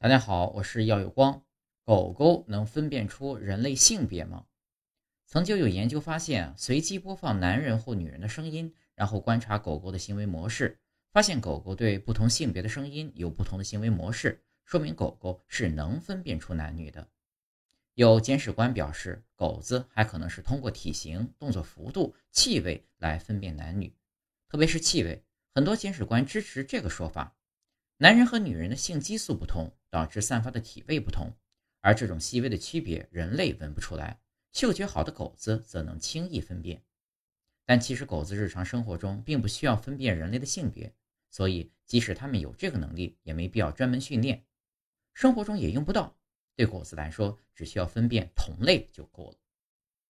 大家好，我是耀有光。狗狗能分辨出人类性别吗？曾经有研究发现，随机播放男人或女人的声音，然后观察狗狗的行为模式，发现狗狗对不同性别的声音有不同的行为模式，说明狗狗是能分辨出男女的。有监视官表示，狗子还可能是通过体型、动作幅度、气味来分辨男女，特别是气味。很多监视官支持这个说法。男人和女人的性激素不同，导致散发的体味不同，而这种细微的区别，人类闻不出来，嗅觉好的狗子则能轻易分辨。但其实狗子日常生活中并不需要分辨人类的性别，所以即使它们有这个能力，也没必要专门训练，生活中也用不到。对狗子来说，只需要分辨同类就够了。